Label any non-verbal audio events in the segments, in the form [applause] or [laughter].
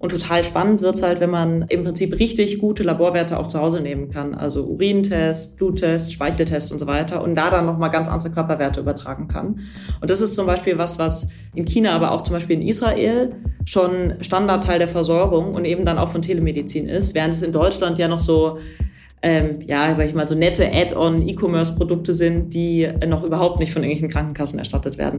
Und total spannend wird's halt, wenn man im Prinzip richtig gute Laborwerte auch zu Hause nehmen kann. Also Urintest, Bluttest, Speicheltest und so weiter. Und da dann nochmal ganz andere Körperwerte übertragen kann. Und das ist zum Beispiel was, was in China, aber auch zum Beispiel in Israel schon Standardteil der Versorgung und eben dann auch von Telemedizin ist. Während es in Deutschland ja noch so ähm, ja, sag ich mal, so nette Add-on E-Commerce-Produkte sind, die noch überhaupt nicht von irgendwelchen Krankenkassen erstattet werden.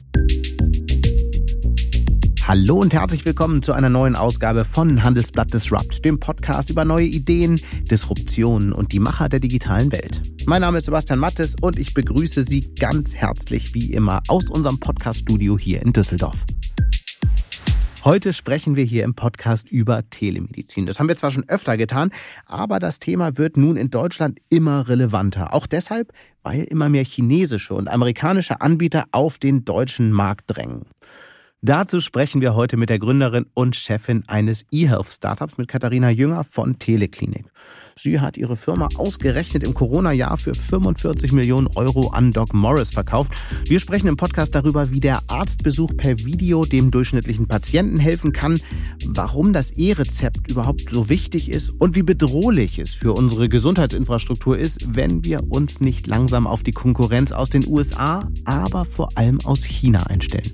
Hallo und herzlich willkommen zu einer neuen Ausgabe von Handelsblatt Disrupt, dem Podcast über neue Ideen, Disruptionen und die Macher der digitalen Welt. Mein Name ist Sebastian Mattes und ich begrüße Sie ganz herzlich wie immer aus unserem Podcast-Studio hier in Düsseldorf. Heute sprechen wir hier im Podcast über Telemedizin. Das haben wir zwar schon öfter getan, aber das Thema wird nun in Deutschland immer relevanter. Auch deshalb, weil immer mehr chinesische und amerikanische Anbieter auf den deutschen Markt drängen. Dazu sprechen wir heute mit der Gründerin und Chefin eines E-Health-Startups mit Katharina Jünger von Teleklinik. Sie hat ihre Firma ausgerechnet im Corona-Jahr für 45 Millionen Euro an Doc Morris verkauft. Wir sprechen im Podcast darüber, wie der Arztbesuch per Video dem durchschnittlichen Patienten helfen kann, warum das E-Rezept überhaupt so wichtig ist und wie bedrohlich es für unsere Gesundheitsinfrastruktur ist, wenn wir uns nicht langsam auf die Konkurrenz aus den USA, aber vor allem aus China einstellen.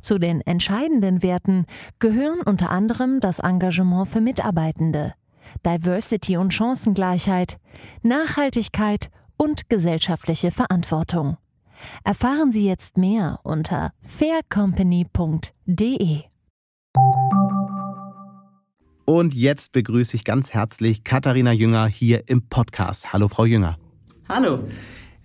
Zu den entscheidenden Werten gehören unter anderem das Engagement für Mitarbeitende, Diversity und Chancengleichheit, Nachhaltigkeit und gesellschaftliche Verantwortung. Erfahren Sie jetzt mehr unter faircompany.de. Und jetzt begrüße ich ganz herzlich Katharina Jünger hier im Podcast. Hallo, Frau Jünger. Hallo.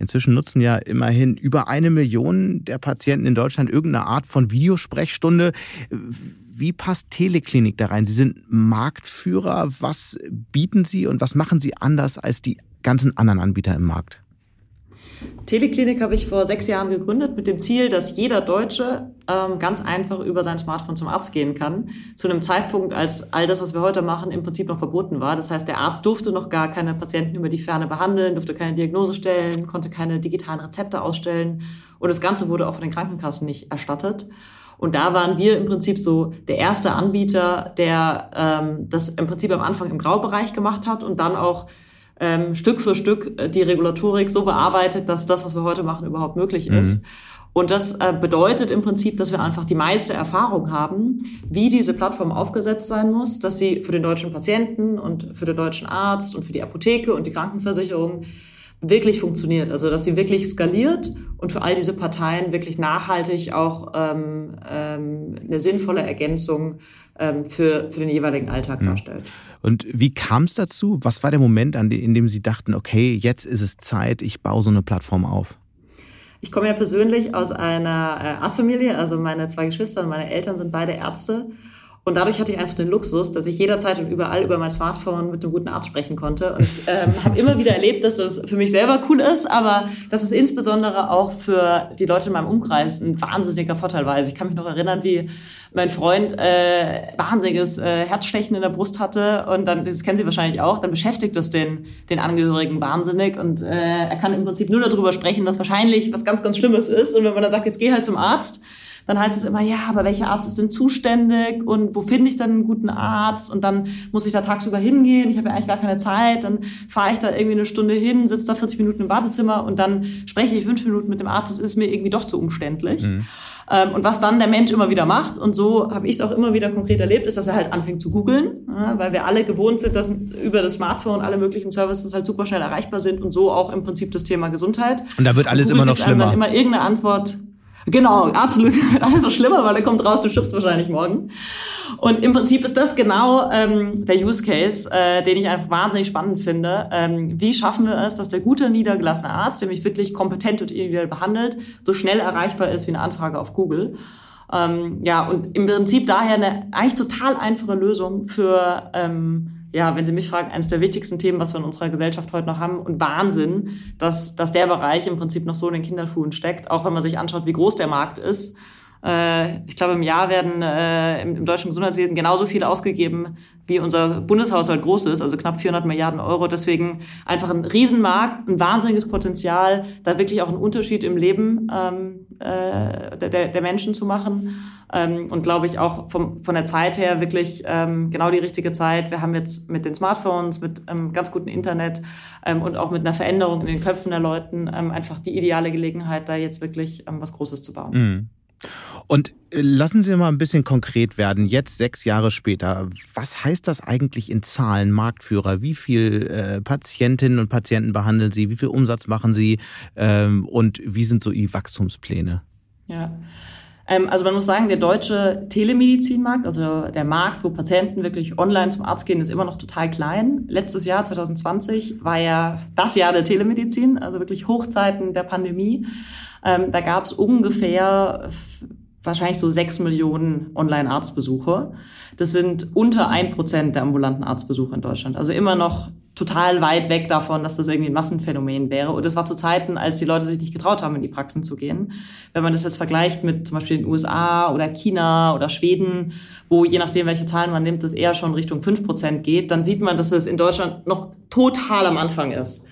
Inzwischen nutzen ja immerhin über eine Million der Patienten in Deutschland irgendeine Art von Videosprechstunde. Wie passt Teleklinik da rein? Sie sind Marktführer. Was bieten Sie und was machen Sie anders als die ganzen anderen Anbieter im Markt? Teleklinik habe ich vor sechs Jahren gegründet mit dem Ziel, dass jeder Deutsche ähm, ganz einfach über sein Smartphone zum Arzt gehen kann. Zu einem Zeitpunkt, als all das, was wir heute machen, im Prinzip noch verboten war. Das heißt, der Arzt durfte noch gar keine Patienten über die Ferne behandeln, durfte keine Diagnose stellen, konnte keine digitalen Rezepte ausstellen. Und das Ganze wurde auch von den Krankenkassen nicht erstattet. Und da waren wir im Prinzip so der erste Anbieter, der ähm, das im Prinzip am Anfang im Graubereich gemacht hat und dann auch ähm, Stück für Stück äh, die Regulatorik so bearbeitet, dass das, was wir heute machen, überhaupt möglich mhm. ist. Und das äh, bedeutet im Prinzip, dass wir einfach die meiste Erfahrung haben, wie diese Plattform aufgesetzt sein muss, dass sie für den deutschen Patienten und für den deutschen Arzt und für die Apotheke und die Krankenversicherung wirklich funktioniert. Also dass sie wirklich skaliert und für all diese Parteien wirklich nachhaltig auch ähm, ähm, eine sinnvolle Ergänzung ähm, für, für den jeweiligen Alltag darstellt. Und wie kam es dazu? Was war der Moment, an dem, in dem Sie dachten, okay, jetzt ist es Zeit, ich baue so eine Plattform auf? Ich komme ja persönlich aus einer äh, Arztfamilie, also meine zwei Geschwister und meine Eltern sind beide Ärzte. Und dadurch hatte ich einfach den Luxus, dass ich jederzeit und überall über mein Smartphone mit einem guten Arzt sprechen konnte. Und ähm, habe immer wieder erlebt, dass das für mich selber cool ist, aber dass es insbesondere auch für die Leute in meinem Umkreis ein wahnsinniger Vorteil war. Also ich kann mich noch erinnern, wie mein Freund äh, wahnsinniges äh, Herzstechen in der Brust hatte und dann, das kennen Sie wahrscheinlich auch, dann beschäftigt das den, den Angehörigen wahnsinnig und äh, er kann im Prinzip nur darüber sprechen, dass wahrscheinlich was ganz, ganz Schlimmes ist. Und wenn man dann sagt, jetzt geh halt zum Arzt, dann heißt es immer, ja, aber welcher Arzt ist denn zuständig und wo finde ich dann einen guten Arzt und dann muss ich da tagsüber hingehen, ich habe ja eigentlich gar keine Zeit, dann fahre ich da irgendwie eine Stunde hin, sitze da 40 Minuten im Wartezimmer und dann spreche ich fünf Minuten mit dem Arzt, das ist mir irgendwie doch zu umständlich. Mhm. Ähm, und was dann der Mensch immer wieder macht, und so habe ich es auch immer wieder konkret erlebt, ist, dass er halt anfängt zu googeln, weil wir alle gewohnt sind, dass über das Smartphone alle möglichen Services halt super schnell erreichbar sind und so auch im Prinzip das Thema Gesundheit. Und da wird alles immer noch schlimmer. Dann immer irgendeine Antwort Genau, absolut. [laughs] Wird alles so schlimmer, weil er kommt raus, du stirbst wahrscheinlich morgen. Und im Prinzip ist das genau ähm, der Use Case, äh, den ich einfach wahnsinnig spannend finde. Ähm, wie schaffen wir es, dass der gute niedergelassene Arzt, der mich wirklich kompetent und individuell behandelt, so schnell erreichbar ist wie eine Anfrage auf Google? Ähm, ja, und im Prinzip daher eine eigentlich total einfache Lösung für, ähm, ja, wenn Sie mich fragen, eines der wichtigsten Themen, was wir in unserer Gesellschaft heute noch haben. Und Wahnsinn, dass, dass der Bereich im Prinzip noch so in den Kinderschuhen steckt, auch wenn man sich anschaut, wie groß der Markt ist. Äh, ich glaube, im Jahr werden äh, im, im deutschen Gesundheitswesen genauso viel ausgegeben, wie unser Bundeshaushalt groß ist, also knapp 400 Milliarden Euro. Deswegen einfach ein Riesenmarkt, ein wahnsinniges Potenzial, da wirklich auch einen Unterschied im Leben ähm, äh, der, der Menschen zu machen. Ähm, und glaube ich auch vom, von der Zeit her wirklich ähm, genau die richtige Zeit. Wir haben jetzt mit den Smartphones, mit ähm, ganz gutem Internet ähm, und auch mit einer Veränderung in den Köpfen der Leuten ähm, einfach die ideale Gelegenheit, da jetzt wirklich ähm, was Großes zu bauen. Mhm. Und äh, lassen Sie mal ein bisschen konkret werden. Jetzt sechs Jahre später, was heißt das eigentlich in Zahlen, Marktführer? Wie viel äh, Patientinnen und Patienten behandeln Sie? Wie viel Umsatz machen Sie? Ähm, und wie sind so Ihre Wachstumspläne? Ja. Ähm, also man muss sagen, der deutsche Telemedizinmarkt, also der Markt, wo Patienten wirklich online zum Arzt gehen, ist immer noch total klein. Letztes Jahr, 2020, war ja das Jahr der Telemedizin, also wirklich Hochzeiten der Pandemie. Ähm, da gab es ungefähr wahrscheinlich so sechs Millionen Online-Arztbesuche. Das sind unter ein Prozent der ambulanten Arztbesuche in Deutschland. Also immer noch total weit weg davon, dass das irgendwie ein Massenphänomen wäre. Und das war zu Zeiten, als die Leute sich nicht getraut haben, in die Praxen zu gehen. Wenn man das jetzt vergleicht mit zum Beispiel den USA oder China oder Schweden, wo je nachdem, welche Zahlen man nimmt, das eher schon Richtung fünf Prozent geht, dann sieht man, dass es in Deutschland noch total am Anfang ist.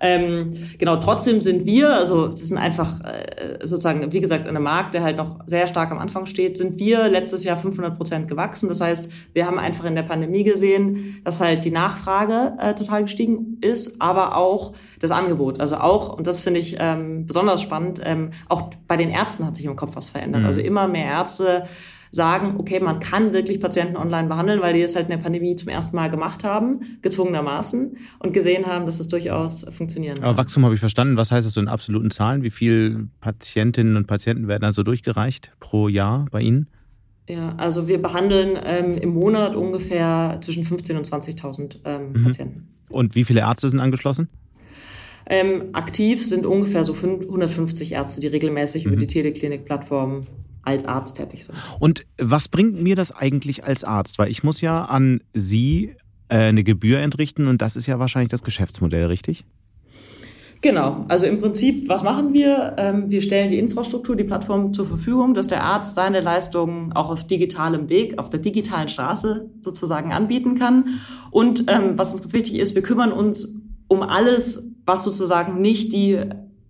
Ähm, genau, trotzdem sind wir, also das sind einfach äh, sozusagen, wie gesagt, ein Markt, der halt noch sehr stark am Anfang steht, sind wir letztes Jahr 500 Prozent gewachsen. Das heißt, wir haben einfach in der Pandemie gesehen, dass halt die Nachfrage äh, total gestiegen ist, aber auch das Angebot. Also auch, und das finde ich ähm, besonders spannend, ähm, auch bei den Ärzten hat sich im Kopf was verändert. Mhm. Also immer mehr Ärzte sagen, okay, man kann wirklich Patienten online behandeln, weil die es halt in der Pandemie zum ersten Mal gemacht haben, gezwungenermaßen, und gesehen haben, dass es durchaus funktionieren kann. Aber Wachstum habe ich verstanden. Was heißt das so in absoluten Zahlen? Wie viele Patientinnen und Patienten werden also durchgereicht pro Jahr bei Ihnen? Ja, also wir behandeln ähm, im Monat ungefähr zwischen 15.000 und 20.000 ähm, mhm. Patienten. Und wie viele Ärzte sind angeschlossen? Ähm, aktiv sind ungefähr so 150 Ärzte, die regelmäßig mhm. über die Teleklinik-Plattform als Arzt tätig sind. Und was bringt mir das eigentlich als Arzt? Weil ich muss ja an Sie äh, eine Gebühr entrichten und das ist ja wahrscheinlich das Geschäftsmodell, richtig? Genau, also im Prinzip, was machen wir? Ähm, wir stellen die Infrastruktur, die Plattform zur Verfügung, dass der Arzt seine Leistungen auch auf digitalem Weg, auf der digitalen Straße sozusagen anbieten kann. Und ähm, was uns ganz wichtig ist, wir kümmern uns um alles, was sozusagen nicht die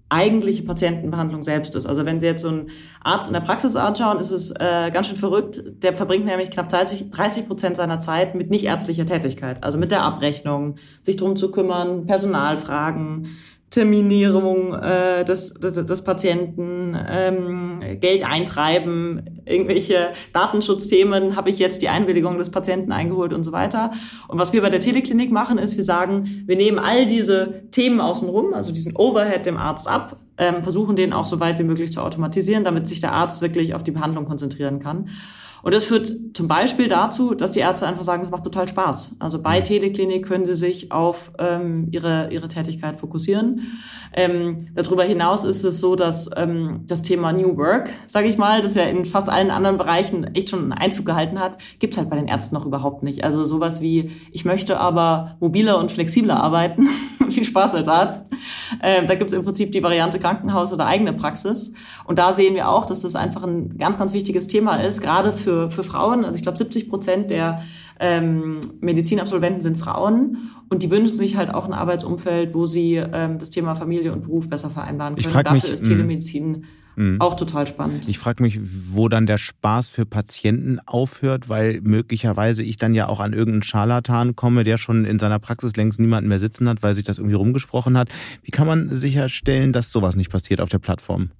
eigentliche Patientenbehandlung selbst ist. Also wenn Sie jetzt so einen Arzt in der Praxis anschauen, ist es äh, ganz schön verrückt. Der verbringt nämlich knapp 30, 30 Prozent seiner Zeit mit nicht ärztlicher Tätigkeit, also mit der Abrechnung, sich drum zu kümmern, Personalfragen, Terminierung äh, des, des, des Patienten, ähm, Geld eintreiben, irgendwelche Datenschutzthemen, habe ich jetzt die Einwilligung des Patienten eingeholt und so weiter. Und was wir bei der Teleklinik machen, ist, wir sagen, wir nehmen all diese Themen außenrum, also diesen Overhead dem Arzt ab, ähm, versuchen den auch so weit wie möglich zu automatisieren, damit sich der Arzt wirklich auf die Behandlung konzentrieren kann. Und das führt zum Beispiel dazu, dass die Ärzte einfach sagen, es macht total Spaß. Also bei. Teleklinik können sie sich auf ähm, ihre, ihre Tätigkeit fokussieren. Ähm, darüber hinaus ist es so, dass ähm, das Thema New Work, sage ich mal, das ja in fast allen anderen Bereichen echt schon einen Einzug gehalten hat, gibt's halt bei den Ärzten noch überhaupt nicht. Also sowas wie, ich möchte aber mobiler und flexibler arbeiten. [laughs] Viel Spaß als Arzt. Ähm, da gibt's im Prinzip die Variante Krankenhaus oder eigene Praxis. Und da sehen wir auch, dass das einfach ein ganz, ganz wichtiges Thema ist, gerade für für, für Frauen. Also ich glaube, 70 Prozent der ähm, Medizinabsolventen sind Frauen und die wünschen sich halt auch ein Arbeitsumfeld, wo sie ähm, das Thema Familie und Beruf besser vereinbaren können. Dafür mich, ist. Telemedizin mh. auch total spannend. Ich frage mich, wo dann der Spaß für Patienten aufhört, weil möglicherweise ich dann ja auch an irgendeinen Scharlatan komme, der schon in seiner Praxis längst niemanden mehr sitzen hat, weil sich das irgendwie rumgesprochen hat. Wie kann man sicherstellen, dass sowas nicht passiert auf der Plattform?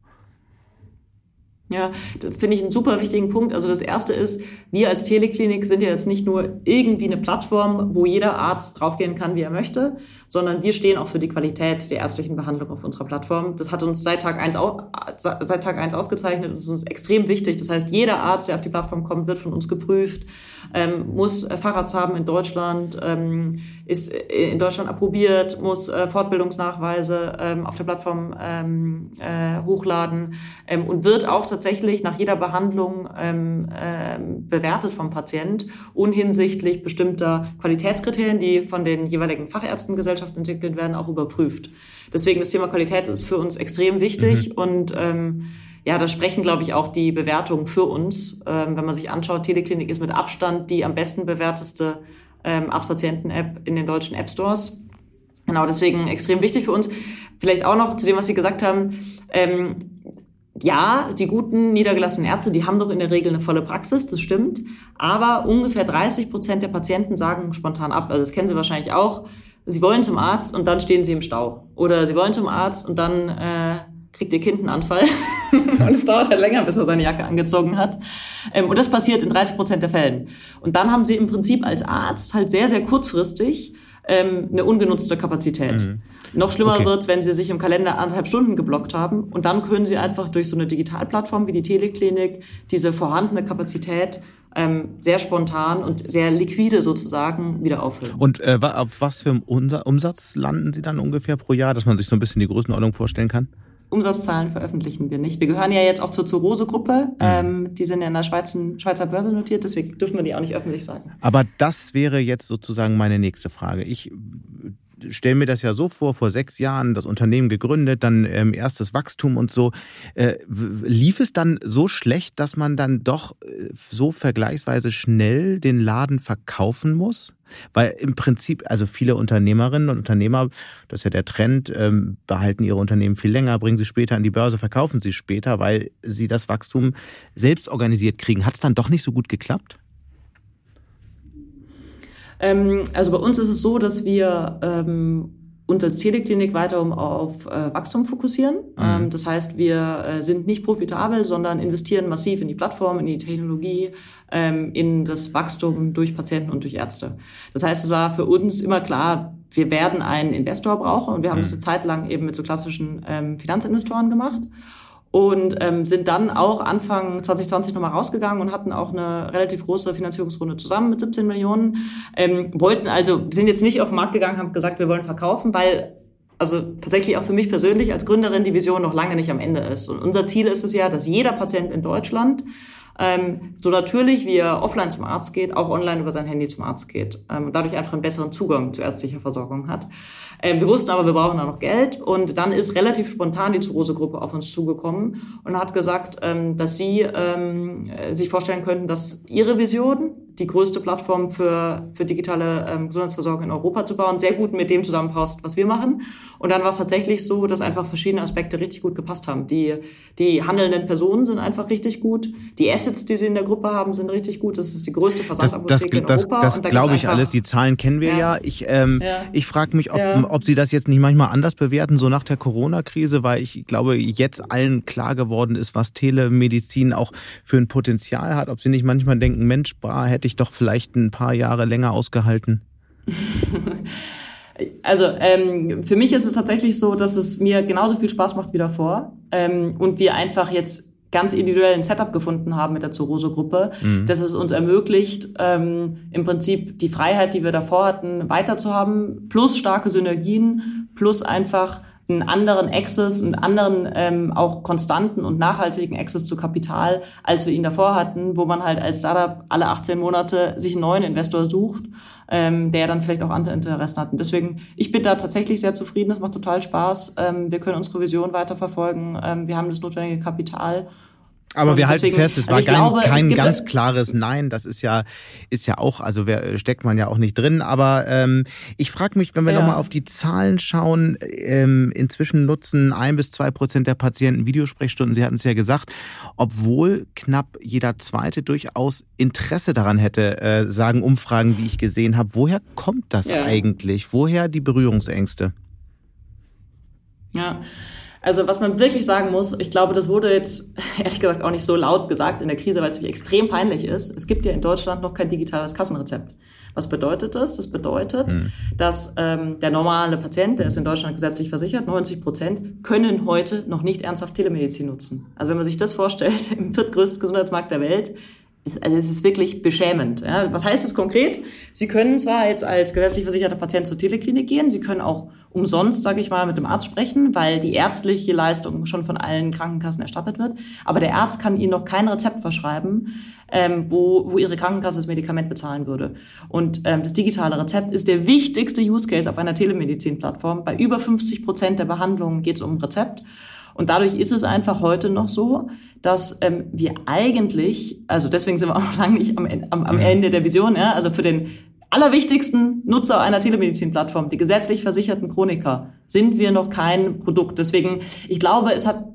Ja, finde ich einen super wichtigen Punkt. Also das erste ist, wir als Teleklinik sind ja jetzt nicht nur irgendwie eine Plattform, wo jeder Arzt draufgehen kann, wie er möchte, sondern wir stehen auch für die Qualität der ärztlichen Behandlung auf unserer Plattform. Das hat uns seit Tag eins, seit Tag eins ausgezeichnet und ist uns extrem wichtig. Das heißt, jeder Arzt, der auf die Plattform kommt, wird von uns geprüft, ähm, muss Fahrrads haben in Deutschland, ähm, ist äh, in Deutschland approbiert, muss äh, Fortbildungsnachweise ähm, auf der Plattform ähm, äh, hochladen ähm, und wird auch tatsächlich nach jeder Behandlung ähm, ähm, bewertet vom Patient unhinsichtlich bestimmter Qualitätskriterien, die von den jeweiligen Fachärztengesellschaften entwickelt werden, auch überprüft. Deswegen das Thema Qualität ist für uns extrem wichtig mhm. und ähm, ja, da sprechen, glaube ich, auch die Bewertungen für uns. Ähm, wenn man sich anschaut, Teleklinik ist mit Abstand die am besten bewerteste ähm, Arzt-Patienten-App in den deutschen App Stores. Genau, deswegen extrem wichtig für uns. Vielleicht auch noch zu dem, was Sie gesagt haben. Ähm, ja, die guten niedergelassenen Ärzte, die haben doch in der Regel eine volle Praxis, das stimmt. Aber ungefähr 30 Prozent der Patienten sagen spontan ab. Also das kennen Sie wahrscheinlich auch. Sie wollen zum Arzt und dann stehen Sie im Stau. Oder Sie wollen zum Arzt und dann äh, kriegt Ihr Kind einen Anfall. [laughs] und es dauert halt länger, bis er seine Jacke angezogen hat. Ähm, und das passiert in 30 Prozent der Fällen. Und dann haben Sie im Prinzip als Arzt halt sehr, sehr kurzfristig ähm, eine ungenutzte Kapazität. Mhm. Noch schlimmer okay. wird's, wenn Sie sich im Kalender anderthalb Stunden geblockt haben und dann können Sie einfach durch so eine Digitalplattform wie die Teleklinik diese vorhandene Kapazität ähm, sehr spontan und sehr liquide sozusagen wieder auffüllen. Und äh, auf was für Umsatz landen Sie dann ungefähr pro Jahr, dass man sich so ein bisschen die Größenordnung vorstellen kann? Umsatzzahlen veröffentlichen wir nicht. Wir gehören ja jetzt auch zur Zurose-Gruppe. Mhm. Ähm, die sind ja in der Schweizer, Schweizer Börse notiert, deswegen dürfen wir die auch nicht öffentlich sagen. Aber das wäre jetzt sozusagen meine nächste Frage. Ich stelle mir das ja so vor, vor sechs Jahren das Unternehmen gegründet, dann ähm, erstes Wachstum und so. Äh, lief es dann so schlecht, dass man dann doch äh, so vergleichsweise schnell den Laden verkaufen muss? Weil im Prinzip, also viele Unternehmerinnen und Unternehmer, das ist ja der Trend, ähm, behalten ihre Unternehmen viel länger, bringen sie später an die Börse, verkaufen sie später, weil sie das Wachstum selbst organisiert kriegen. Hat es dann doch nicht so gut geklappt? Ähm, also bei uns ist es so, dass wir ähm, uns als Teleklinik weiter um auf äh, Wachstum fokussieren. Mhm. Ähm, das heißt, wir äh, sind nicht profitabel, sondern investieren massiv in die Plattform, in die Technologie, ähm, in das Wachstum durch Patienten und durch Ärzte. Das heißt, es war für uns immer klar, wir werden einen Investor brauchen und wir haben mhm. das eine Zeit lang eben mit so klassischen ähm, Finanzinvestoren gemacht und ähm, sind dann auch Anfang 2020 nochmal rausgegangen und hatten auch eine relativ große Finanzierungsrunde zusammen mit 17 Millionen. Ähm, wollten also, sind jetzt nicht auf den Markt gegangen, haben gesagt, wir wollen verkaufen, weil also tatsächlich auch für mich persönlich als Gründerin die Vision noch lange nicht am Ende ist. Und unser Ziel ist es ja, dass jeder Patient in Deutschland ähm, so natürlich wie er offline zum Arzt geht, auch online über sein Handy zum Arzt geht ähm, und dadurch einfach einen besseren Zugang zu ärztlicher Versorgung hat. Ähm, wir wussten aber, wir brauchen da noch Geld und dann ist relativ spontan die Zurose-Gruppe auf uns zugekommen und hat gesagt, ähm, dass sie ähm, sich vorstellen könnten, dass ihre Vision die größte Plattform für, für digitale ähm, Gesundheitsversorgung in Europa zu bauen, sehr gut mit dem zusammenpasst, was wir machen. Und dann war es tatsächlich so, dass einfach verschiedene Aspekte richtig gut gepasst haben. Die, die handelnden Personen sind einfach richtig gut. Die Assets, die sie in der Gruppe haben, sind richtig gut. Das ist die größte Versandapotheke das, das, in Europa. Das, das da glaube ich alles. Die Zahlen kennen wir ja. ja. Ich, ähm, ja. ich frage mich, ob, ja. ob Sie das jetzt nicht manchmal anders bewerten, so nach der Corona-Krise, weil ich glaube, jetzt allen klar geworden ist, was Telemedizin auch für ein Potenzial hat. Ob Sie nicht manchmal denken, Mensch, bah, hätte hätte ich doch vielleicht ein paar Jahre länger ausgehalten? [laughs] Also ähm, für mich ist es tatsächlich so, dass es mir genauso viel Spaß macht wie davor ähm, und wir einfach jetzt ganz individuell ein Setup gefunden haben mit der Zoroso-Gruppe, mhm. dass es uns ermöglicht, ähm, im Prinzip die Freiheit, die wir davor hatten, weiterzuhaben, plus starke Synergien, plus einfach einen anderen Access, einen anderen ähm, auch konstanten und nachhaltigen Access zu Kapital, als wir ihn davor hatten, wo man halt als Startup alle 18 Monate sich einen neuen Investor sucht, ähm, der dann vielleicht auch andere Interessen hat. Und deswegen, ich bin da tatsächlich sehr zufrieden, das macht total Spaß. Ähm, wir können unsere Vision weiterverfolgen, ähm, wir haben das notwendige Kapital aber und wir halten fest, es also war kein, glaube, kein ganz klares Nein. Das ist ja, ist ja auch, also wer, steckt man ja auch nicht drin. Aber ähm, ich frage mich, wenn wir ja. nochmal auf die Zahlen schauen, ähm, inzwischen nutzen ein bis zwei Prozent der Patienten Videosprechstunden. Sie hatten es ja gesagt, obwohl knapp jeder Zweite durchaus Interesse daran hätte, äh, sagen Umfragen, die ich gesehen habe. Woher kommt das ja. eigentlich? Woher die Berührungsängste? Ja. Also was man wirklich sagen muss, ich glaube, das wurde jetzt [laughs] ehrlich gesagt auch nicht so laut gesagt in der Krise, weil es wirklich extrem peinlich ist. Es gibt ja in Deutschland noch kein digitales Kassenrezept. Was bedeutet das? Das bedeutet, hm. dass ähm, der normale Patient, der ist in Deutschland gesetzlich versichert, 90 Prozent können heute noch nicht ernsthaft Telemedizin nutzen. Also wenn man sich das vorstellt, [laughs] im viertgrößten Gesundheitsmarkt der Welt, also es ist wirklich beschämend. Ja. Was heißt es konkret? Sie können zwar jetzt als gesetzlich versicherter Patient zur Teleklinik gehen, Sie können auch umsonst, sage ich mal, mit dem Arzt sprechen, weil die ärztliche Leistung schon von allen Krankenkassen erstattet wird. Aber der Arzt kann Ihnen noch kein Rezept verschreiben, ähm, wo, wo Ihre Krankenkasse das Medikament bezahlen würde. Und ähm, das digitale Rezept ist der wichtigste Use Case auf einer Telemedizin-Plattform. Bei über 50 Prozent der Behandlungen geht es um Rezept. Und dadurch ist es einfach heute noch so, dass ähm, wir eigentlich, also deswegen sind wir auch [laughs] noch lange nicht am, am, am mhm. Ende der Vision, ja, also für den allerwichtigsten Nutzer einer Telemedizin-Plattform, die gesetzlich versicherten Chroniker, sind wir noch kein Produkt. Deswegen, ich glaube, es hat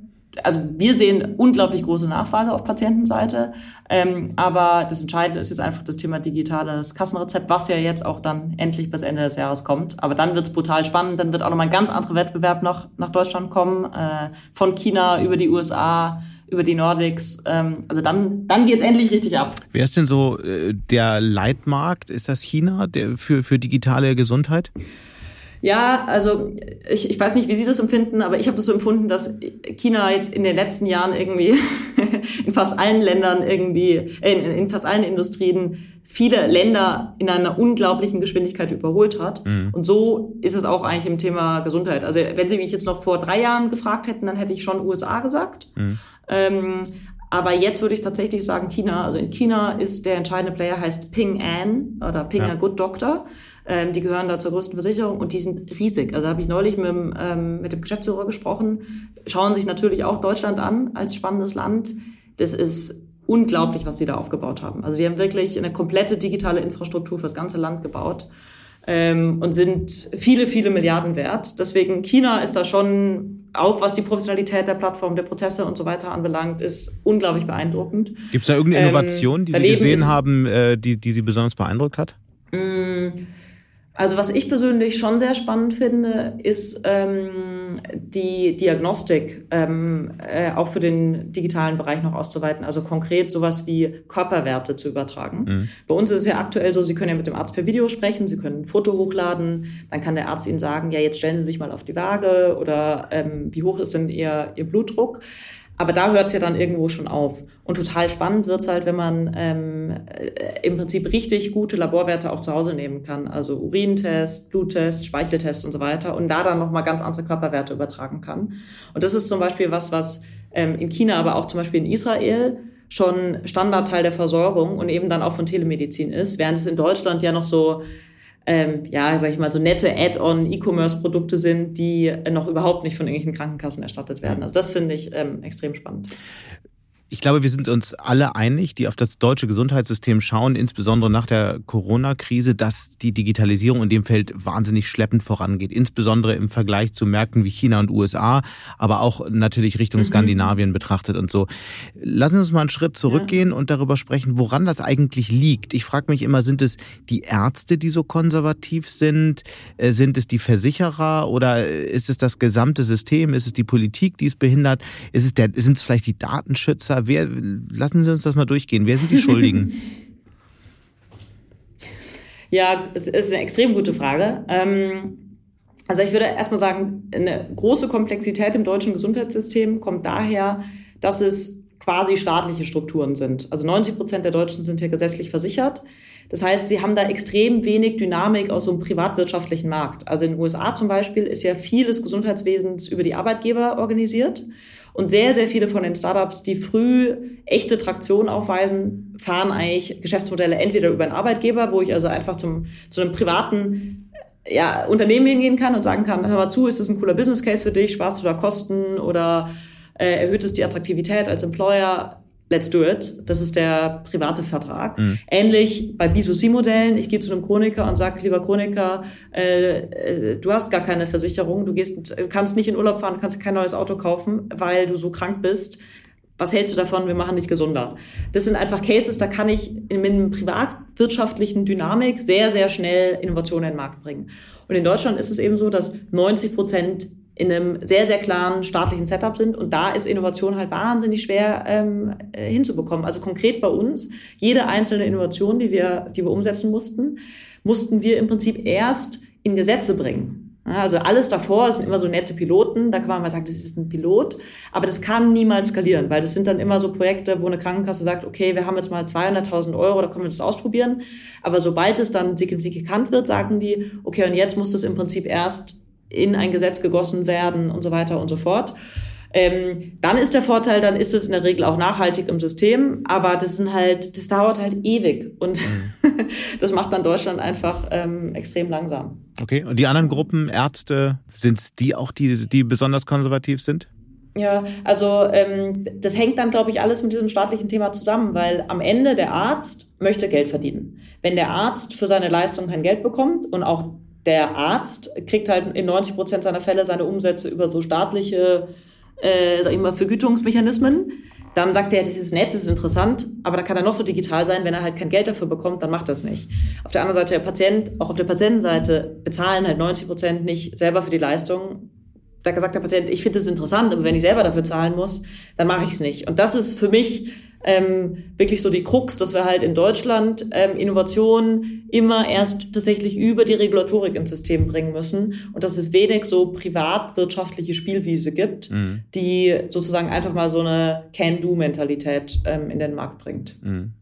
also wir sehen unglaublich große Nachfrage auf Patientenseite, ähm, aber das Entscheidende ist jetzt einfach das Thema digitales Kassenrezept, was ja jetzt auch dann endlich bis Ende des Jahres kommt. Aber dann wird's brutal spannend, dann wird auch nochmal ein ganz anderer Wettbewerb noch nach Deutschland kommen, äh, von China über die USA, über die Nordics. Ähm, also dann, dann geht's endlich richtig ab. Wer ist denn so äh, der Leitmarkt? Ist das China der, für, für digitale Gesundheit? Ja, also ich, ich weiß nicht, wie Sie das empfinden, aber ich habe das so empfunden, dass China jetzt in den letzten Jahren irgendwie [laughs] in fast allen Ländern irgendwie, in, in fast allen Industrien viele Länder in einer unglaublichen Geschwindigkeit überholt hat. Mhm. Und so ist es auch eigentlich im Thema Gesundheit. Also wenn Sie mich jetzt noch vor drei Jahren gefragt hätten, dann hätte ich schon USA gesagt. Mhm. Ähm, aber jetzt würde ich tatsächlich sagen China. Also in China ist der entscheidende Player heißt Ping An oder Ping ja. a Good Doctor. Ähm, die gehören da zur größten Versicherung und die sind riesig. Also habe ich neulich mit, dem, ähm, mit dem Geschäftsführer gesprochen. Schauen sich natürlich auch Deutschland an als spannendes Land. Das ist unglaublich, was sie da aufgebaut haben. Also die haben wirklich eine komplette digitale Infrastruktur fürs ganze Land gebaut ähm, und sind viele, viele Milliarden wert. Deswegen China ist da schon, auch was die Professionalität der Plattform, der Prozesse und so weiter anbelangt, ist unglaublich beeindruckend. Gibt es da irgendeine Innovation, die Sie gesehen haben, äh, die, die Sie besonders beeindruckt hat? Mh, mm, also was ich persönlich schon sehr spannend finde, ist ähm, die Diagnostik ähm, äh, auch für den digitalen Bereich noch auszuweiten. Also konkret sowas wie Körperwerte zu übertragen. Mhm. Bei uns ist es ja aktuell so, Sie können ja mit dem Arzt per Video sprechen, Sie können ein Foto hochladen, dann kann der Arzt Ihnen sagen, ja jetzt stellen Sie sich mal auf die Waage oder ähm, wie hoch ist denn Ihr, Ihr Blutdruck. Aber da hört es ja dann irgendwo schon auf. Und total spannend wird's halt, wenn man ähm, äh, im Prinzip richtig gute Laborwerte auch zu Hause nehmen kann. Also Urintest, Bluttest, Speicheltest und so weiter. Und da dann nochmal ganz andere Körperwerte übertragen kann. Und das ist zum Beispiel was, was ähm, in China, aber auch zum Beispiel in Israel schon Standardteil der Versorgung und eben dann auch von Telemedizin ist, während es in Deutschland ja noch so ähm, ja, sag ich mal, so nette Add-on E-Commerce-Produkte sind, die noch überhaupt nicht von irgendwelchen Krankenkassen erstattet werden. Also das finde ich ähm, extrem spannend. Ich glaube, wir sind uns alle einig, die auf das deutsche Gesundheitssystem schauen, insbesondere nach der Corona-Krise, dass die Digitalisierung in dem Feld wahnsinnig schleppend vorangeht. Insbesondere im Vergleich zu Märkten wie China und USA, aber auch natürlich Richtung mhm. Skandinavien betrachtet und so. Lassen Sie uns mal einen Schritt zurückgehen ja. und darüber sprechen, woran das eigentlich liegt. Ich frage mich immer, sind es die Ärzte, die so konservativ sind? Äh, sind es die Versicherer oder ist es das gesamte System? Ist es die Politik, die es behindert? Ist es der, sind es vielleicht die Datenschützer? Wer, lassen Sie uns das mal durchgehen. Wer sind die Schuldigen? [laughs] ja, es ist eine extrem gute Frage. Ähm, also ich würde erstmal sagen, eine große Komplexität im deutschen Gesundheitssystem kommt daher, dass es quasi staatliche Strukturen sind. Also 90 Prozent der Deutschen sind hier gesetzlich versichert. Das heißt, sie haben da extrem wenig Dynamik aus so einem privatwirtschaftlichen Markt. Also in den USA zum Beispiel ist ja viel des Gesundheitswesens über die Arbeitgeber organisiert. Und sehr, sehr viele von den Startups, die früh echte Traktion aufweisen, fahren eigentlich Geschäftsmodelle entweder über einen Arbeitgeber, wo ich also einfach zum, zu einem privaten ja, Unternehmen hingehen kann und sagen kann, hör mal zu, ist das ein cooler Business Case für dich, sparst du da Kosten oder äh, erhöht es die Attraktivität als Employer? Let's do it. Das ist der private Vertrag. Mhm. Ähnlich bei B2C-Modellen. Ich gehe zu einem Chroniker und sage, lieber Chroniker, äh, äh, du hast gar keine Versicherung, du gehst, kannst nicht in Urlaub fahren, kannst kein neues Auto kaufen, weil du so krank bist. Was hältst du davon? Wir machen dich gesunder. Das sind einfach Cases, da kann ich mit einem privatwirtschaftlichen Dynamik sehr, sehr schnell Innovationen in den Markt bringen. Und in Deutschland ist es eben so, dass 90 Prozent in einem sehr, sehr klaren staatlichen Setup sind. Und da ist Innovation halt wahnsinnig schwer ähm, äh, hinzubekommen. Also konkret bei uns, jede einzelne Innovation, die wir, die wir umsetzen mussten, mussten wir im Prinzip erst in Gesetze bringen. Also alles davor sind immer so nette Piloten, da kann man mal sagen, das ist ein Pilot, aber das kann niemals skalieren, weil das sind dann immer so Projekte, wo eine Krankenkasse sagt, okay, wir haben jetzt mal 200.000 Euro, da können wir das ausprobieren, aber sobald es dann signifikant wird, sagen die, okay, und jetzt muss das im Prinzip erst in ein Gesetz gegossen werden und so weiter und so fort. Ähm, dann ist der Vorteil, dann ist es in der Regel auch nachhaltig im System, aber das sind halt, das dauert halt ewig und [laughs] das macht dann Deutschland einfach ähm, extrem langsam. Okay, und die anderen Gruppen, Ärzte, sind es die auch, die, die besonders konservativ sind? Ja, also ähm, das hängt dann, glaube ich, alles mit diesem staatlichen Thema zusammen, weil am Ende der Arzt möchte Geld verdienen. Wenn der Arzt für seine Leistung kein Geld bekommt und auch der Arzt kriegt halt in 90 Prozent seiner Fälle seine Umsätze über so staatliche äh, sag ich mal, Vergütungsmechanismen. Dann sagt er, das ist nett, das ist interessant, aber dann kann er noch so digital sein, wenn er halt kein Geld dafür bekommt, dann macht es nicht. Auf der anderen Seite der Patient, auch auf der Patientenseite bezahlen halt 90 Prozent nicht selber für die Leistung. Da sagt der Patient, ich finde es interessant, aber wenn ich selber dafür zahlen muss, dann mache ich es nicht. Und das ist für mich ähm, wirklich so die Krux, dass wir halt in Deutschland ähm, Innovationen immer erst tatsächlich über die Regulatorik ins System bringen müssen und dass es wenig so privatwirtschaftliche Spielwiese gibt, mhm. die sozusagen einfach mal so eine Can-Do-Mentalität ähm, in den Markt bringt. Mhm.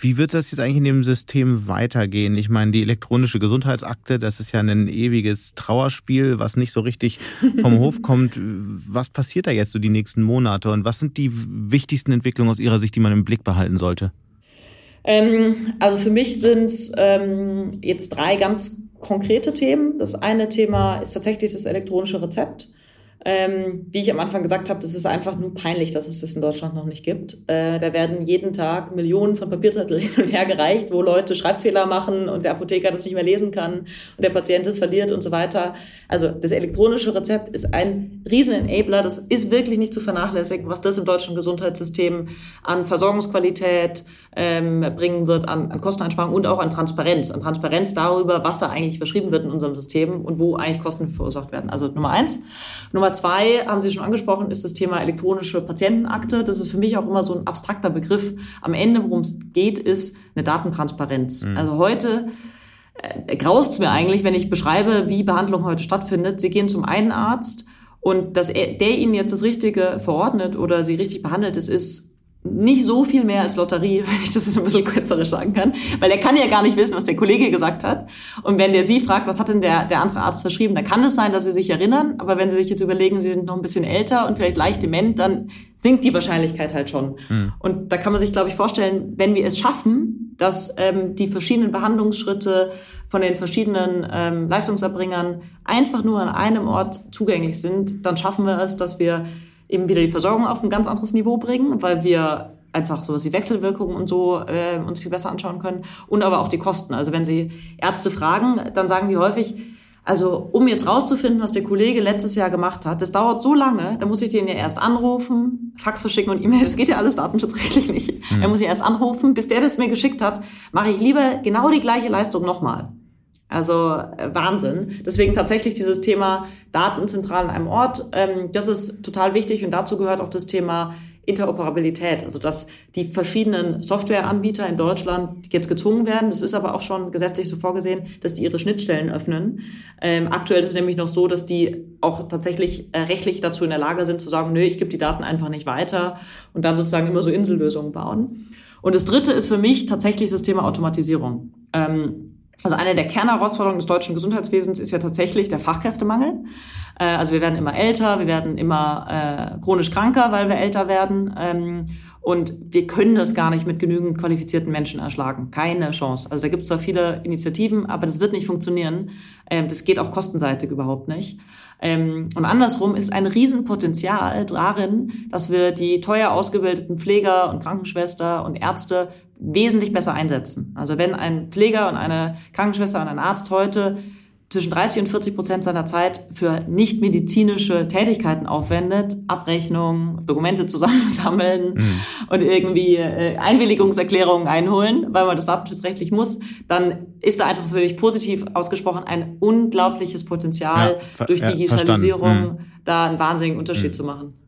Wie wird das jetzt eigentlich in dem System weitergehen? Ich meine, die elektronische Gesundheitsakte, das ist ja ein ewiges Trauerspiel, was nicht so richtig vom Hof [laughs] kommt. Was passiert da jetzt so die nächsten Monate und was sind die wichtigsten Entwicklungen aus Ihrer Sicht, die man im Blick behalten sollte? Ähm, also für mich sind es ähm, jetzt drei ganz konkrete Themen. Das eine Thema ist tatsächlich das elektronische Rezept. Ähm, wie ich am Anfang gesagt habe, das ist einfach nur peinlich, dass es das in Deutschland noch nicht gibt. Äh, da werden jeden Tag Millionen von Papierzetteln [laughs] hin und her gereicht, wo Leute Schreibfehler machen und der Apotheker das nicht mehr lesen kann und der Patient es verliert und so weiter. Also das elektronische Rezept ist ein Riesen-Enabler. Das ist wirklich nicht zu vernachlässigen, was das im deutschen Gesundheitssystem an Versorgungsqualität ähm, bringen wird, an, an Kosteneinsparung und auch an Transparenz. An Transparenz darüber, was da eigentlich verschrieben wird in unserem System und wo eigentlich Kosten verursacht werden. Also Nummer eins. Nummer Nummer zwei, haben Sie schon angesprochen, ist das Thema elektronische Patientenakte. Das ist für mich auch immer so ein abstrakter Begriff. Am Ende, worum es geht, ist eine Datentransparenz. Mhm. Also heute äh, graust mir eigentlich, wenn ich beschreibe, wie Behandlung heute stattfindet. Sie gehen zum einen Arzt und dass er, der Ihnen jetzt das Richtige verordnet oder Sie richtig behandelt, ist, ist nicht so viel mehr als Lotterie, [laughs] wenn ich das jetzt ein bisschen kürzerisch sagen kann, weil er kann ja gar nicht wissen, was der Kollege gesagt hat. Und wenn der Sie fragt, was hat denn der, der andere Arzt verschrieben, dann kann es sein, dass Sie sich erinnern, aber wenn Sie sich jetzt überlegen, Sie sind noch ein bisschen älter und vielleicht leicht dement, dann sinkt die Wahrscheinlichkeit halt schon. Mhm. Und da kann man sich, glaube ich, vorstellen, wenn wir es schaffen, dass ähm, die verschiedenen Behandlungsschritte von den verschiedenen ähm, Leistungserbringern einfach nur an einem Ort zugänglich sind, dann schaffen wir es, dass wir eben wieder die Versorgung auf ein ganz anderes Niveau bringen, weil wir einfach sowas wie Wechselwirkungen und so äh, uns viel besser anschauen können und aber auch die Kosten. Also wenn Sie Ärzte fragen, dann sagen die häufig, also um jetzt rauszufinden, was der Kollege letztes Jahr gemacht hat, das dauert so lange, da muss ich den ja erst anrufen, Fax verschicken und E-Mail, das geht ja alles datenschutzrechtlich nicht. Mhm. Er muss ich erst anrufen, bis der das mir geschickt hat, mache ich lieber genau die gleiche Leistung nochmal. Also äh, Wahnsinn. Deswegen tatsächlich dieses Thema Daten zentral an einem Ort, ähm, das ist total wichtig und dazu gehört auch das Thema Interoperabilität, also dass die verschiedenen Softwareanbieter in Deutschland jetzt gezwungen werden, das ist aber auch schon gesetzlich so vorgesehen, dass die ihre Schnittstellen öffnen. Ähm, aktuell ist es nämlich noch so, dass die auch tatsächlich äh, rechtlich dazu in der Lage sind zu sagen, nö, ich gebe die Daten einfach nicht weiter und dann sozusagen immer so Insellösungen bauen. Und das Dritte ist für mich tatsächlich das Thema Automatisierung. Ähm, also eine der Kernherausforderungen des deutschen Gesundheitswesens ist ja tatsächlich der Fachkräftemangel. Äh, also wir werden immer älter, wir werden immer äh, chronisch kranker, weil wir älter werden. Ähm, und wir können das gar nicht mit genügend qualifizierten Menschen erschlagen. Keine Chance. Also da gibt es zwar viele Initiativen, aber das wird nicht funktionieren. Ähm, das geht auch kostenseitig überhaupt nicht. Ähm, und andersrum ist ein Riesenpotenzial darin, dass wir die teuer ausgebildeten Pfleger und Krankenschwester und Ärzte wesentlich besser einsetzen. Also wenn ein Pfleger und eine Krankenschwester und ein Arzt heute zwischen 30 und 40 Prozent seiner Zeit für nicht medizinische Tätigkeiten aufwendet, Abrechnungen, Dokumente zusammensammeln mhm. und irgendwie äh, Einwilligungserklärungen einholen, weil man das datenschutzrechtlich muss, dann ist da einfach für mich positiv ausgesprochen ein unglaubliches Potenzial ja, durch Digitalisierung mhm. da einen wahnsinnigen Unterschied mhm. zu machen.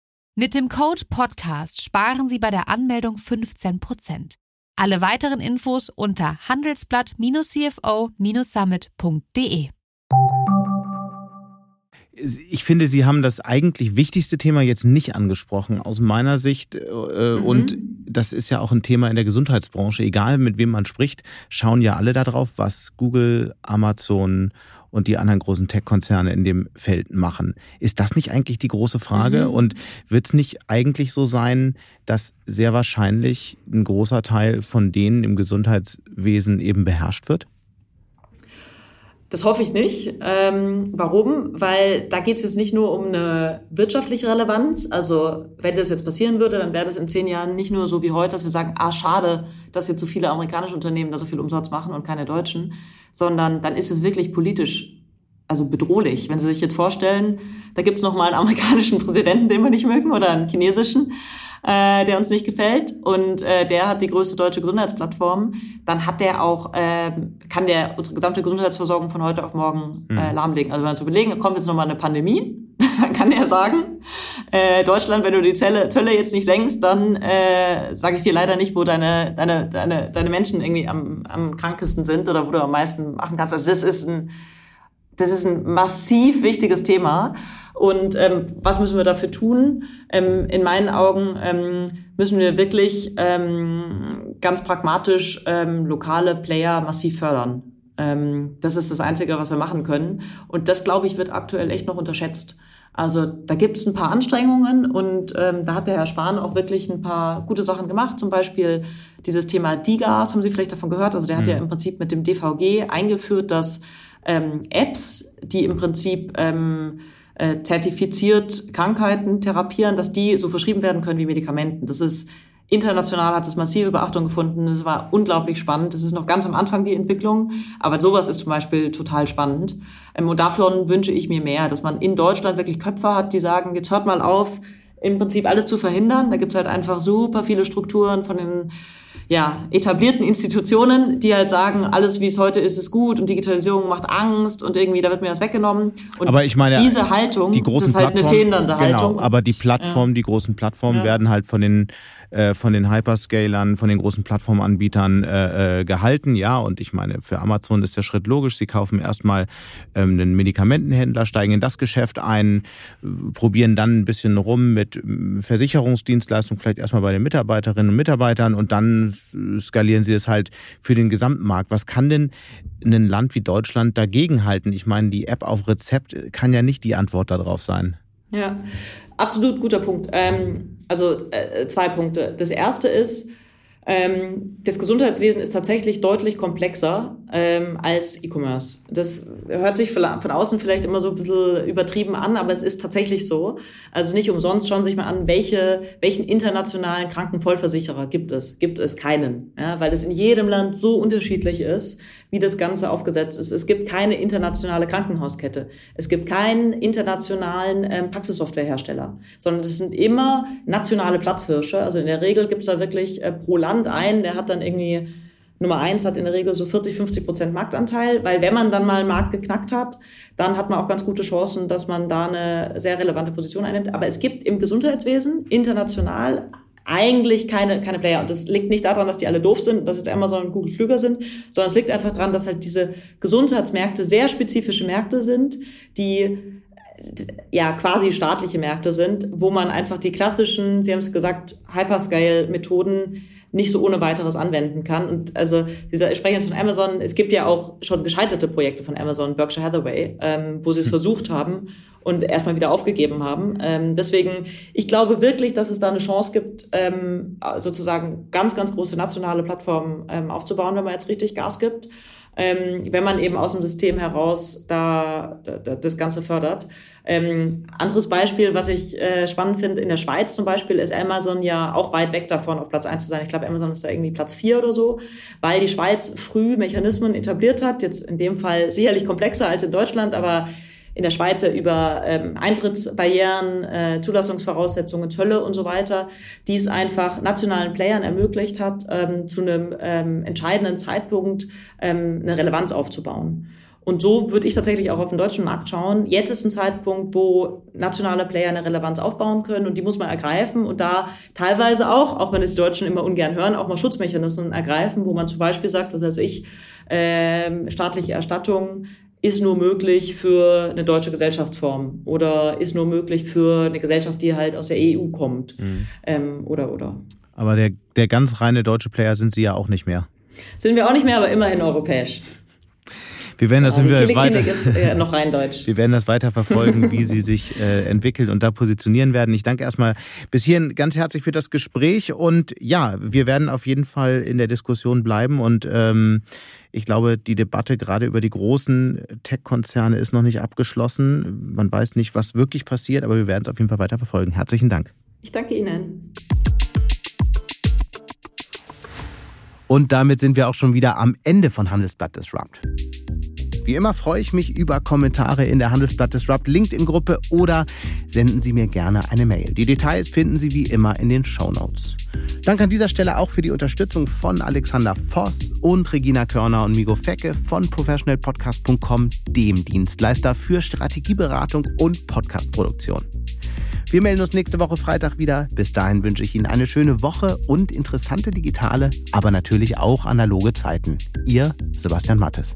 Mit dem Code Podcast sparen Sie bei der Anmeldung 15%. Alle weiteren Infos unter handelsblatt-cfo-summit.de. Ich finde, Sie haben das eigentlich wichtigste Thema jetzt nicht angesprochen, aus meiner Sicht. Äh, mhm. Und das ist ja auch ein Thema in der Gesundheitsbranche. Egal mit wem man spricht, schauen ja alle darauf, was Google, Amazon und die anderen großen Tech-Konzerne in dem Feld machen. Ist das nicht eigentlich die große Frage? Mhm. Und wird es nicht eigentlich so sein, dass sehr wahrscheinlich ein großer Teil von denen im Gesundheitswesen eben beherrscht wird? Das hoffe ich nicht. Ähm, warum? Weil da geht es jetzt nicht nur um eine wirtschaftliche Relevanz. Also wenn das jetzt passieren würde, dann wäre das in zehn Jahren nicht nur so wie heute, dass wir sagen, ah schade, dass jetzt so viele amerikanische Unternehmen da so viel Umsatz machen und keine deutschen, sondern dann ist es wirklich politisch also bedrohlich. Wenn Sie sich jetzt vorstellen, da gibt es noch mal einen amerikanischen [laughs] Präsidenten, den wir nicht mögen, oder einen chinesischen äh, der uns nicht gefällt und äh, der hat die größte deutsche Gesundheitsplattform, dann hat der auch, äh, kann der unsere gesamte Gesundheitsversorgung von heute auf morgen äh, mhm. lahmlegen. Also wenn wir uns überlegen, kommt jetzt nochmal eine Pandemie, [laughs] dann kann er sagen, äh, Deutschland, wenn du die Zelle, Zölle jetzt nicht senkst, dann äh, sage ich dir leider nicht, wo deine, deine, deine, deine Menschen irgendwie am, am krankesten sind oder wo du am meisten machen kannst. Also das ist ein, das ist ein massiv wichtiges Thema. Und ähm, was müssen wir dafür tun? Ähm, in meinen Augen ähm, müssen wir wirklich ähm, ganz pragmatisch ähm, lokale Player massiv fördern. Ähm, das ist das Einzige, was wir machen können. Und das, glaube ich, wird aktuell echt noch unterschätzt. Also da gibt es ein paar Anstrengungen und ähm, da hat der Herr Spahn auch wirklich ein paar gute Sachen gemacht. Zum Beispiel dieses Thema DIGAS, haben Sie vielleicht davon gehört? Also der hat ja mhm. im Prinzip mit dem DVG eingeführt, dass ähm, Apps, die im Prinzip ähm, äh, zertifiziert Krankheiten therapieren, dass die so verschrieben werden können wie Medikamenten. Das ist international hat es massive Beachtung gefunden. Das war unglaublich spannend. Das ist noch ganz am Anfang die Entwicklung, aber sowas ist zum Beispiel total spannend. Ähm, und dafür wünsche ich mir mehr, dass man in Deutschland wirklich Köpfe hat, die sagen, jetzt hört mal auf, im Prinzip alles zu verhindern. Da gibt es halt einfach super viele Strukturen von den ja, etablierten Institutionen, die halt sagen, alles wie es heute ist, ist gut und Digitalisierung macht Angst und irgendwie da wird mir was weggenommen. Und aber ich meine, diese Haltung, die großen das ist halt eine fehlende genau, Haltung. Aber die Plattformen, ja. die großen Plattformen ja. werden halt von den äh, von den Hyperscalern, von den großen Plattformanbietern äh, äh, gehalten, ja. Und ich meine, für Amazon ist der Schritt logisch. Sie kaufen erstmal ähm, einen Medikamentenhändler, steigen in das Geschäft ein, probieren dann ein bisschen rum mit ähm, Versicherungsdienstleistungen, vielleicht erstmal bei den Mitarbeiterinnen und Mitarbeitern und dann skalieren sie es halt für den gesamten Markt. Was kann denn ein Land wie Deutschland dagegenhalten? Ich meine, die App auf Rezept kann ja nicht die Antwort darauf sein. Ja, absolut guter Punkt. Ähm, also äh, zwei Punkte. Das erste ist, ähm, das Gesundheitswesen ist tatsächlich deutlich komplexer ähm, als E-Commerce. Das hört sich von außen vielleicht immer so ein bisschen übertrieben an, aber es ist tatsächlich so. Also nicht umsonst schauen Sie sich mal an, welche, welchen internationalen Krankenvollversicherer gibt es? Gibt es keinen, ja, weil es in jedem Land so unterschiedlich ist, wie das Ganze aufgesetzt ist. Es gibt keine internationale Krankenhauskette. Es gibt keinen internationalen ähm, Praxissoftwarehersteller, sondern es sind immer nationale Platzhirsche. Also in der Regel gibt es da wirklich äh, pro Land einen, der hat dann irgendwie Nummer eins hat in der Regel so 40, 50 Prozent Marktanteil, weil wenn man dann mal einen Markt geknackt hat, dann hat man auch ganz gute Chancen, dass man da eine sehr relevante Position einnimmt. Aber es gibt im Gesundheitswesen international eigentlich keine, keine Player. Und das liegt nicht daran, dass die alle doof sind, dass jetzt Amazon und Google Flüger sind, sondern es liegt einfach daran, dass halt diese Gesundheitsmärkte sehr spezifische Märkte sind, die ja quasi staatliche Märkte sind, wo man einfach die klassischen, Sie haben es gesagt, Hyperscale-Methoden nicht so ohne weiteres anwenden kann. Und also dieser, ich spreche jetzt von Amazon, es gibt ja auch schon gescheiterte Projekte von Amazon, Berkshire Hathaway, ähm, wo sie es hm. versucht haben und erstmal wieder aufgegeben haben. Ähm, deswegen, ich glaube wirklich, dass es da eine Chance gibt, ähm, sozusagen ganz, ganz große nationale Plattformen ähm, aufzubauen, wenn man jetzt richtig Gas gibt. Ähm, wenn man eben aus dem System heraus da, da das Ganze fördert. Ähm, anderes Beispiel, was ich äh, spannend finde, in der Schweiz zum Beispiel ist Amazon ja auch weit weg davon, auf Platz eins zu sein. Ich glaube, Amazon ist da irgendwie Platz vier oder so, weil die Schweiz früh Mechanismen etabliert hat, jetzt in dem Fall sicherlich komplexer als in Deutschland, aber in der Schweiz über ähm, Eintrittsbarrieren, äh, Zulassungsvoraussetzungen, Zölle und so weiter, die es einfach nationalen Playern ermöglicht hat, ähm, zu einem ähm, entscheidenden Zeitpunkt ähm, eine Relevanz aufzubauen. Und so würde ich tatsächlich auch auf den deutschen Markt schauen. Jetzt ist ein Zeitpunkt, wo nationale Player eine Relevanz aufbauen können und die muss man ergreifen und da teilweise auch, auch wenn es die Deutschen immer ungern hören, auch mal Schutzmechanismen ergreifen, wo man zum Beispiel sagt, was weiß ich, äh, staatliche Erstattung ist nur möglich für eine deutsche Gesellschaftsform oder ist nur möglich für eine Gesellschaft, die halt aus der EU kommt. Mhm. Ähm, oder, oder. Aber der, der ganz reine deutsche Player sind Sie ja auch nicht mehr. Sind wir auch nicht mehr, aber immerhin europäisch. Wir werden das, ja, wir weiter, ist äh, noch rein deutsch. Wir werden das weiter verfolgen, wie sie sich äh, entwickelt und da positionieren werden. Ich danke erstmal bis hierhin ganz herzlich für das Gespräch und ja, wir werden auf jeden Fall in der Diskussion bleiben und ähm, ich glaube, die Debatte gerade über die großen Tech-Konzerne ist noch nicht abgeschlossen. Man weiß nicht, was wirklich passiert, aber wir werden es auf jeden Fall weiter verfolgen. Herzlichen Dank. Ich danke Ihnen. Und damit sind wir auch schon wieder am Ende von Handelsblatt Disrupt. Wie immer freue ich mich über Kommentare in der Handelsblatt Disrupt LinkedIn-Gruppe oder senden Sie mir gerne eine Mail. Die Details finden Sie wie immer in den Show Notes. Danke an dieser Stelle auch für die Unterstützung von Alexander Voss und Regina Körner und Migo Fecke von professionalpodcast.com, dem Dienstleister für Strategieberatung und Podcastproduktion. Wir melden uns nächste Woche Freitag wieder. Bis dahin wünsche ich Ihnen eine schöne Woche und interessante digitale, aber natürlich auch analoge Zeiten. Ihr Sebastian Mattes.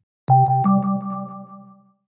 you